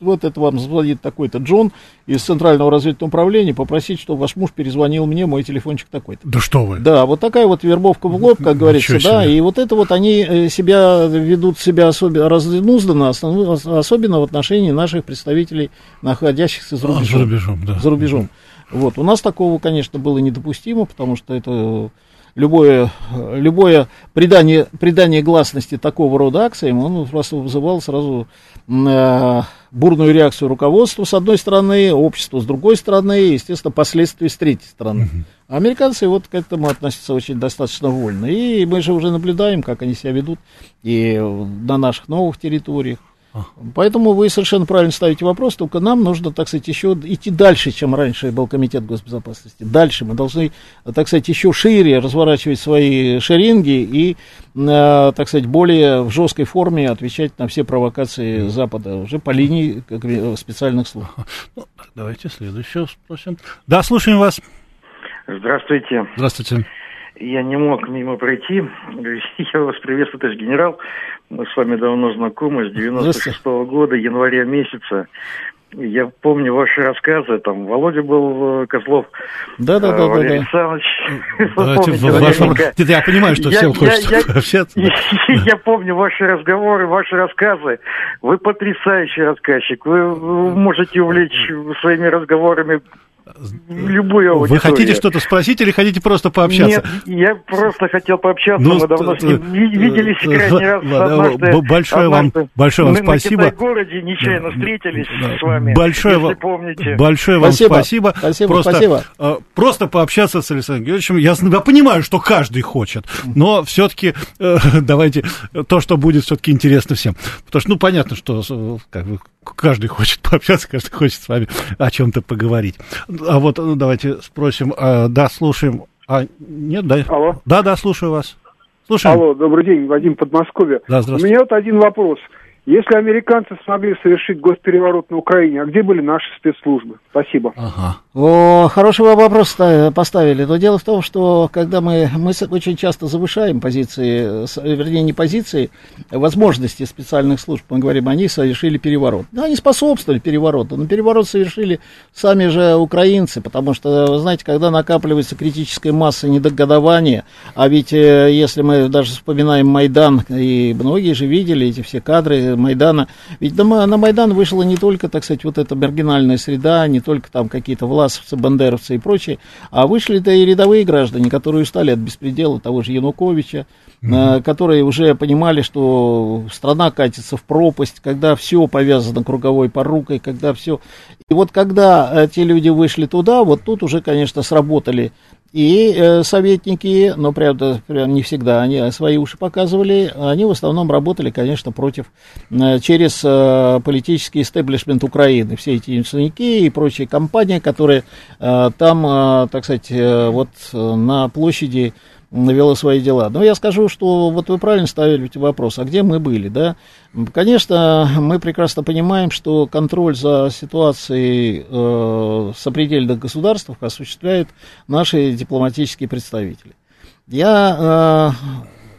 Speaker 3: вот это вам звонит такой-то Джон из Центрального разведывательного управления, попросить, чтобы ваш муж перезвонил мне, мой телефончик такой-то.
Speaker 2: Да что вы?
Speaker 3: Да, вот такая вот вербовка в лоб, как говорится, да, и вот это вот они э, себя ведут себя особенно разнузданно, особенно в отношении наших представителей, находящихся за рубежом.
Speaker 2: За рубежом, да.
Speaker 3: За рубежом. Вот. У нас такого, конечно, было недопустимо, потому что это любое, любое придание, придание гласности такого рода акциям, он просто вызывал сразу бурную реакцию руководства с одной стороны, общества с другой стороны, и, естественно, последствия с третьей стороны. Американцы вот к этому относятся очень достаточно вольно. И мы же уже наблюдаем, как они себя ведут и на наших новых территориях. Поэтому вы совершенно правильно ставите вопрос, только нам нужно, так сказать, еще идти дальше, чем раньше был Комитет госбезопасности. Дальше мы должны, так сказать, еще шире разворачивать свои шеринги и, э, так сказать, более в жесткой форме отвечать на все провокации Запада уже по линии специальных служб.
Speaker 2: Ну, давайте следующего спросим. Да, слушаем вас.
Speaker 6: Здравствуйте.
Speaker 2: Здравствуйте.
Speaker 6: Я не мог мимо пройти. Я вас приветствую, товарищ генерал. Мы с вами давно знакомы, с 96 -го года, января месяца. Я помню ваши рассказы, там Володя был, э, Козлов,
Speaker 3: да, да, да,
Speaker 6: Валерий
Speaker 3: да,
Speaker 6: Александрович.
Speaker 2: Помните, я понимаю, что всем хочется общаться.
Speaker 6: Я помню ваши разговоры, ваши рассказы. Вы потрясающий рассказчик. Вы можете увлечь своими разговорами любую аудиторию.
Speaker 2: Вы хотите что-то спросить или хотите просто пообщаться?
Speaker 6: Нет, я просто хотел пообщаться, ну, мы давно с ним виделись крайний раз однажды.
Speaker 2: Большое вам, большое вам спасибо.
Speaker 6: Мы в городе нечаянно встретились с вами,
Speaker 2: большое
Speaker 6: если помните.
Speaker 2: Большое вам спасибо.
Speaker 3: Спасибо,
Speaker 2: просто,
Speaker 3: спасибо.
Speaker 2: Э, просто пообщаться с Александром Георгиевичем. Я, я понимаю, что каждый хочет, но все-таки э, давайте то, что будет все-таки интересно всем. Потому что, ну, понятно, что э, как бы, каждый хочет пообщаться, каждый хочет с вами о чем-то поговорить. А вот ну, давайте спросим, а, да, слушаем. А, нет, да?
Speaker 7: Алло.
Speaker 2: Да, да, слушаю вас. Слушаем.
Speaker 7: Алло, добрый день, Вадим Подмосковье.
Speaker 2: Да,
Speaker 7: У меня вот один вопрос. Если американцы смогли совершить госпереворот на Украине, а где были наши спецслужбы? Спасибо.
Speaker 3: Ага. О, хороший вопрос поставили. Но дело в том, что когда мы, мы очень часто завышаем позиции, вернее, не позиции, а возможности специальных служб. Мы говорим, они совершили переворот. Да, они способствовали перевороту, но переворот совершили сами же украинцы, потому что, вы знаете, когда накапливается критическая масса недогодования, а ведь э, если мы даже вспоминаем Майдан, и многие же видели эти все кадры Майдана, ведь на Майдан вышла не только, так сказать, вот эта маргинальная среда, не только там какие-то власовцы, бандеровцы и прочие, а вышли-то и рядовые граждане, которые устали от беспредела того же Януковича, mm-hmm. которые уже понимали, что страна катится в пропасть, когда все повязано круговой порукой, когда все... И вот когда э, те люди вышли туда, вот тут уже, конечно, сработали и э, советники, но, правда, не всегда они свои уши показывали, они в основном работали, конечно, против, э, через э, политический истеблишмент Украины. Все эти яйцевики и прочие компании, которые там, так сказать, вот на площади вела свои дела. Но я скажу, что вот вы правильно ставили вопрос, а где мы были, да? Конечно, мы прекрасно понимаем, что контроль за ситуацией э, в сопредельных государствах осуществляют наши дипломатические представители. Я,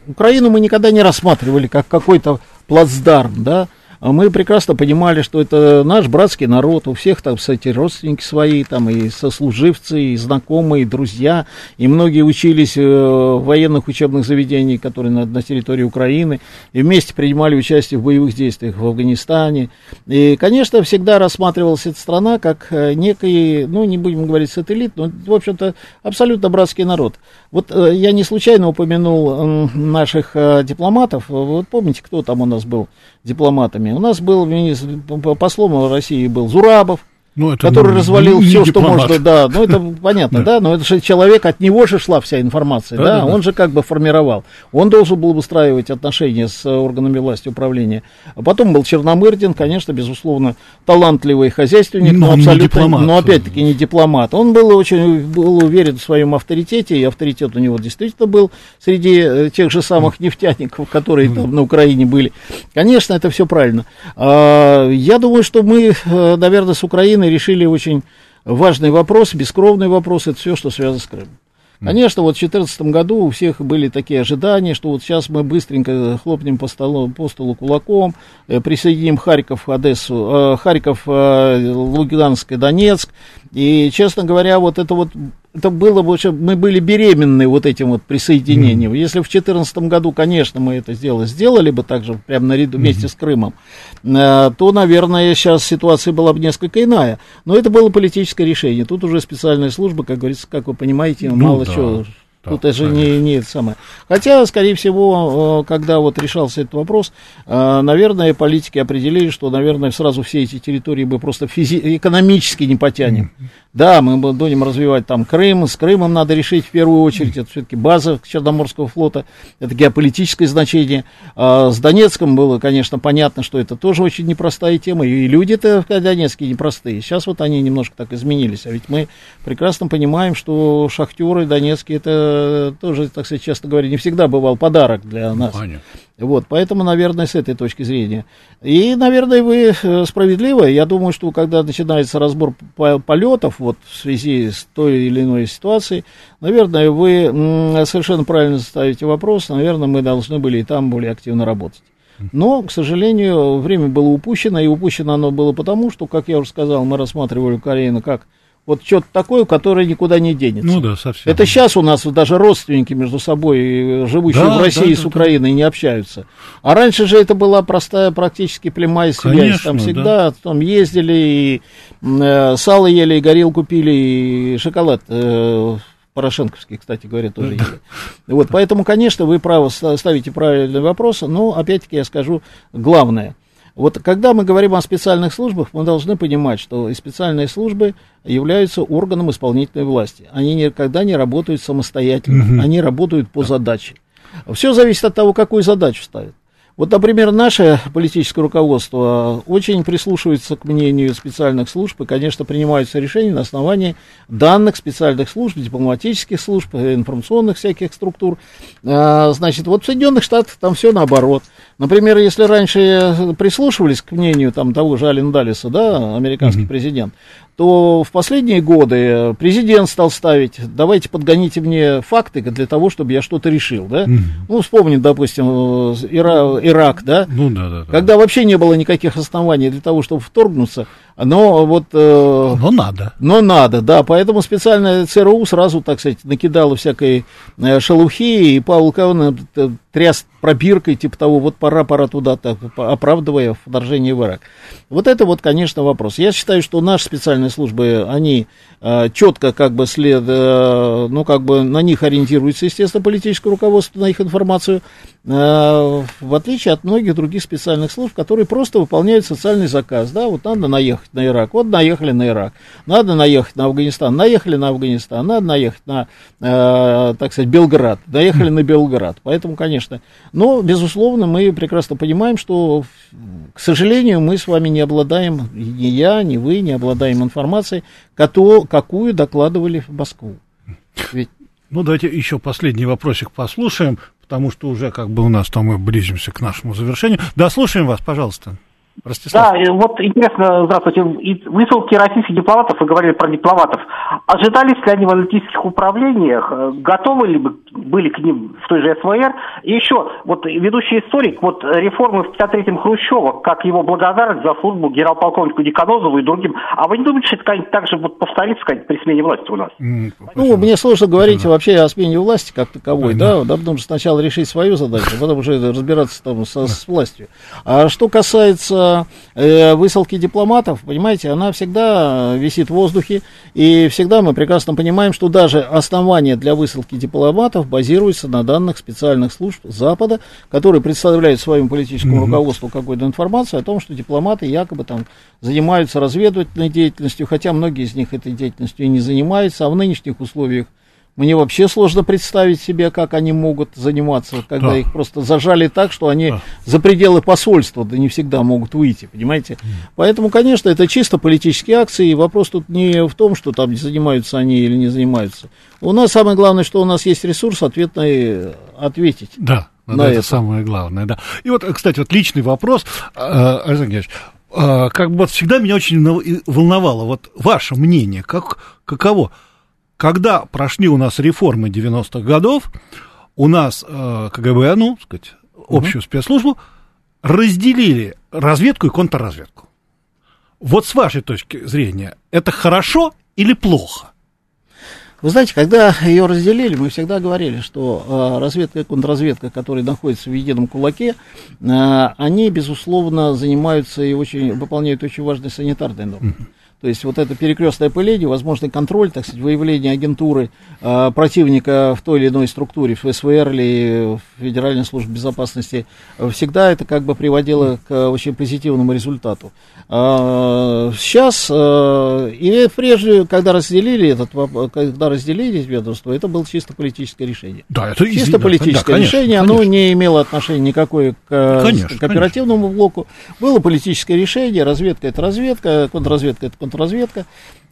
Speaker 3: э, Украину мы никогда не рассматривали как какой-то плацдарм, да, мы прекрасно понимали, что это наш братский народ, у всех там, кстати, родственники свои, там и сослуживцы, и знакомые, и друзья, и многие учились э, в военных учебных заведениях, которые на, на территории Украины, и вместе принимали участие в боевых действиях в Афганистане. И, конечно, всегда рассматривалась эта страна как э, некий, ну, не будем говорить сателлит, но, в общем-то, абсолютно братский народ. Вот э, я не случайно упомянул наших дипломатов, вот помните, кто там у нас был дипломатами? У нас был послом России был Зурабов, ну, это который ну, развалил все, что можно, да, ну это понятно, да, но это же человек, от него же шла вся информация, да, он же как бы формировал, он должен был выстраивать отношения с органами власти управления. А потом был Черномырдин, конечно, безусловно, талантливый хозяйственник, но, но абсолютно, но опять-таки не дипломат. Он был очень был уверен в своем авторитете, и авторитет у него действительно был среди э, тех же самых нефтяников, которые там на Украине были. Конечно, это все правильно. А, я думаю, что мы, э, наверное, с Украиной Украины решили очень важный вопрос, бескровный вопрос, это все, что связано с Крымом. Конечно, вот в 2014 году у всех были такие ожидания, что вот сейчас мы быстренько хлопнем по столу, по столу кулаком, э, присоединим Харьков, Одессу, э, Харьков, э, Луганск и Донецк. И, честно говоря, вот это вот это было бы, мы были беременны вот этим вот присоединением. Mm-hmm. Если в 2014 году, конечно, мы это сделали, сделали бы также прямо наряду вместе mm-hmm. с Крымом, э, то, наверное, сейчас ситуация была бы несколько иная. Но это было политическое решение. Тут уже специальная служба, как говорится, как вы понимаете, ну, мало да. чего Тут это же не, не это самое. Хотя, скорее всего, э, когда вот решался этот вопрос, э, наверное, политики определили, что, наверное, сразу все эти территории мы просто физи- экономически не потянем. Mm-hmm. Да, мы будем развивать там Крым, с Крымом надо решить в первую очередь, это все-таки база Черноморского флота, это геополитическое значение. А с Донецком было, конечно, понятно, что это тоже очень непростая тема, и люди-то в Донецке непростые. Сейчас вот они немножко так изменились, а ведь мы прекрасно понимаем, что шахтеры Донецкие это тоже, так сказать, честно говоря, не всегда бывал подарок для нас. Понятно. Вот, поэтому, наверное, с этой точки зрения. И, наверное, вы э, справедливы. Я думаю, что когда начинается разбор полетов вот, в связи с той или иной ситуацией, наверное, вы совершенно правильно ставите вопрос. Наверное, мы должны были и там более активно работать. Но, к сожалению, время было упущено, и упущено оно было потому, что, как я уже сказал, мы рассматривали Украину как вот что-то такое, которое никуда не денется. Ну да, совсем. Это сейчас у нас даже родственники между собой, живущие да, в России да, с Украиной, да. не общаются. А раньше же это была простая практически прямая связь. Конечно, там всегда да. там ездили, и э, сало ели, и горилку пили, и шоколад. Э, Порошенковский, кстати говоря, тоже ели. Вот, поэтому, конечно, вы право ставите правильный вопрос, но, опять-таки, я скажу главное – вот когда мы говорим о специальных службах, мы должны понимать, что и специальные службы являются органом исполнительной власти. Они никогда не работают самостоятельно, угу. они работают по задаче. Все зависит от того, какую задачу ставят. Вот, например, наше политическое руководство очень прислушивается к мнению специальных служб, и, конечно, принимаются решения на основании данных специальных служб, дипломатических служб, информационных всяких структур. А, значит, вот в Соединенных Штатах там все наоборот. Например, если раньше прислушивались к мнению там, того же Ален Даллиса, да, американский mm-hmm. президент, то в последние годы президент стал ставить, давайте подгоните мне факты для того, чтобы я что-то решил, да? Mm. Ну, вспомним, допустим, Ира, Ирак, да? Ну, да, да, да. Когда вообще не было никаких оснований для того, чтобы вторгнуться, но вот... Э, но надо. Но надо, да, поэтому специальная ЦРУ сразу, так сказать, накидала всякой э, шелухи, и Павел Каван э, тряс пробиркой, типа того, вот пора, пора туда, так, оправдывая вторжение в Ирак. Вот это вот, конечно, вопрос. Я считаю, что наши специальные службы, они э, четко как бы след, э, ну, как бы на них ориентируется, естественно, политическое руководство, на их информацию, э, в отличие от многих других специальных служб, которые просто выполняют социальный заказ, да, вот надо наехать на Ирак, вот наехали на Ирак, надо наехать на Афганистан, наехали на Афганистан, надо наехать на, э, так сказать, Белград, наехали на Белград, поэтому, конечно, но, безусловно, мы прекрасно понимаем, что, к сожалению, мы с вами не обладаем, ни я, ни вы не обладаем информацией, какую докладывали в Москву.
Speaker 2: Ведь... Ну, давайте еще последний вопросик послушаем, потому что уже как бы у нас там мы близимся к нашему завершению. Да, слушаем вас, пожалуйста. Ростислав.
Speaker 8: Да, вот интересно, здравствуйте, высылки российских дипломатов, вы говорили про дипломатов, ожидались ли они в аналитических управлениях, э, готовы ли были к ним в той же СВР? И еще, вот ведущий историк, вот реформы в 53-м Хрущева, как его благодарность за службу генерал-полковнику Деканозову и другим, а вы не думаете, что это так же вот повторится сказать, при смене власти у нас?
Speaker 3: Ну, мне сложно говорить да. вообще о смене власти как таковой, да, да, да потому что сначала решить свою задачу, а потом уже разбираться там со, с властью. А что касается э, высылки дипломатов, понимаете, она всегда висит в воздухе, и всегда мы прекрасно понимаем, что даже основания для высылки дипломатов базируются на данных специальных служб Запада, которые представляют своему политическому mm-hmm. руководству какую-то информацию о том, что дипломаты якобы там занимаются разведывательной деятельностью, хотя многие из них этой деятельностью и не занимаются, а в нынешних условиях мне вообще сложно представить себе, как они могут заниматься, когда да. их просто зажали так, что они да. за пределы посольства да не всегда могут выйти, понимаете? Mm. Поэтому, конечно, это чисто политические акции, и вопрос тут не в том, что там занимаются они или не занимаются. У нас самое главное, что у нас есть ресурс ответно ответить.
Speaker 2: Да, на это, это самое главное, да. И вот, кстати, вот личный вопрос, э, Александр Геннадьевич, э, как бы вот всегда меня очень волновало, вот ваше мнение, как, каково? Когда прошли у нас реформы 90-х годов, у нас э, КГБ, ну, сказать, общую угу. спецслужбу, разделили разведку и контрразведку. Вот с вашей точки зрения, это хорошо или плохо?
Speaker 3: Вы знаете, когда ее разделили, мы всегда говорили, что э, разведка и контрразведка, которые находятся в едином кулаке, э, они, безусловно, занимаются и очень, выполняют очень важные санитарные нормы. То есть вот это перекрестное пыление, возможный контроль, так сказать, выявление агентуры э, противника в той или иной структуре, в СВР или в Федеральной службе безопасности, всегда это как бы приводило к очень позитивному результату. А, сейчас, э, и прежде, когда разделили этот, когда разделили ведомство, это было чисто политическое решение.
Speaker 2: Да, это
Speaker 3: чисто политическое да, конечно, решение, конечно. оно не имело отношения никакой к, конечно, к оперативному конечно. блоку. Было политическое решение, разведка это разведка, контрразведка это контрразведка.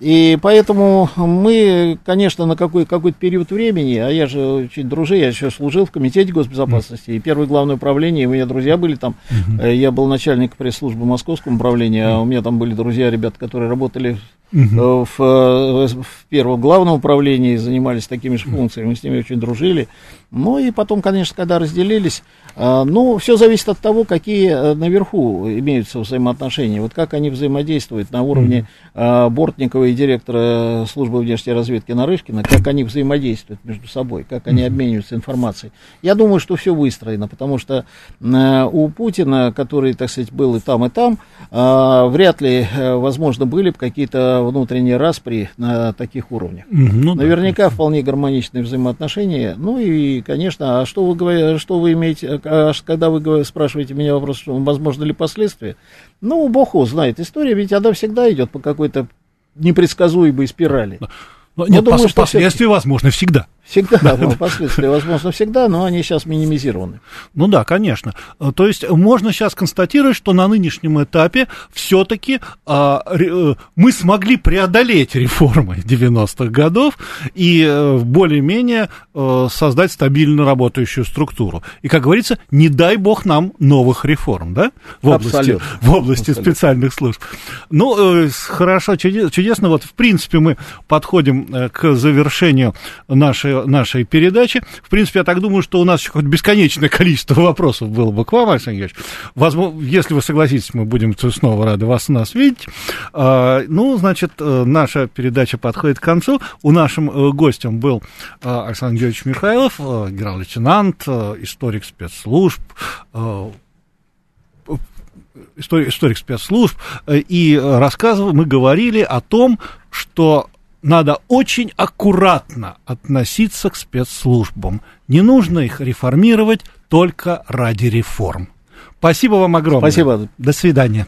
Speaker 3: И поэтому мы, конечно, на какой, какой-то период времени, а я же очень дружил, я еще служил в Комитете госбезопасности, и первое главное управление, у меня друзья были там, mm-hmm. я был начальник пресс-службы Московского управления, а у меня там были друзья, ребята, которые работали mm-hmm. в, э, в первом главном управлении, занимались такими же функциями, мы с ними очень дружили. Ну и потом, конечно, когда разделились, ну, все зависит от того, какие э, наверху имеются взаимоотношения, вот как они взаимодействуют на уровне mm-hmm. Бортникова и директора службы внешней разведки Нарышкина, как они взаимодействуют между собой, как они mm-hmm. обмениваются информацией. Я думаю, что все выстроено, потому что э, у Путина, который, так сказать, был и там, и там, вряд ли, возможно, были бы какие-то внутренние распри на таких уровнях. Mm-hmm. Наверняка вполне гармоничные взаимоотношения. Ну и, конечно, а что вы, говорите, что вы имеете а когда вы спрашиваете меня вопрос, что возможно ли последствия, ну, бог его знает. История ведь она всегда идет по какой-то непредсказуемой спирали.
Speaker 2: Но, нет, думаю, пос- что последствия возможны всегда.
Speaker 3: Всегда, да, последствия возможно всегда, но они сейчас минимизированы.
Speaker 2: Ну да, конечно. Э, то есть можно сейчас констатировать, что на нынешнем этапе все-таки а, э, мы смогли преодолеть реформы 90-х годов и э, более-менее а, создать стабильно работающую структуру. И, как говорится, не дай бог нам новых реформ, да, в области, в области специальных служб. Ну, э, хорошо, чудесно. Вот, в принципе, мы подходим к завершению нашей нашей передачи. В принципе, я так думаю, что у нас еще хоть бесконечное количество вопросов было бы к вам, Александр Георгиевич. Возможно, если вы согласитесь, мы будем снова рады вас нас видеть. А, ну, значит, э, наша передача подходит к концу. У нашим э, гостем был э, Александр Георгиевич Михайлов, генерал-лейтенант, историк спецслужб, историк спецслужб, и рассказывал, мы говорили о том, что надо очень аккуратно относиться к спецслужбам. Не нужно их реформировать только ради реформ. Спасибо вам огромное.
Speaker 3: Спасибо.
Speaker 2: До свидания.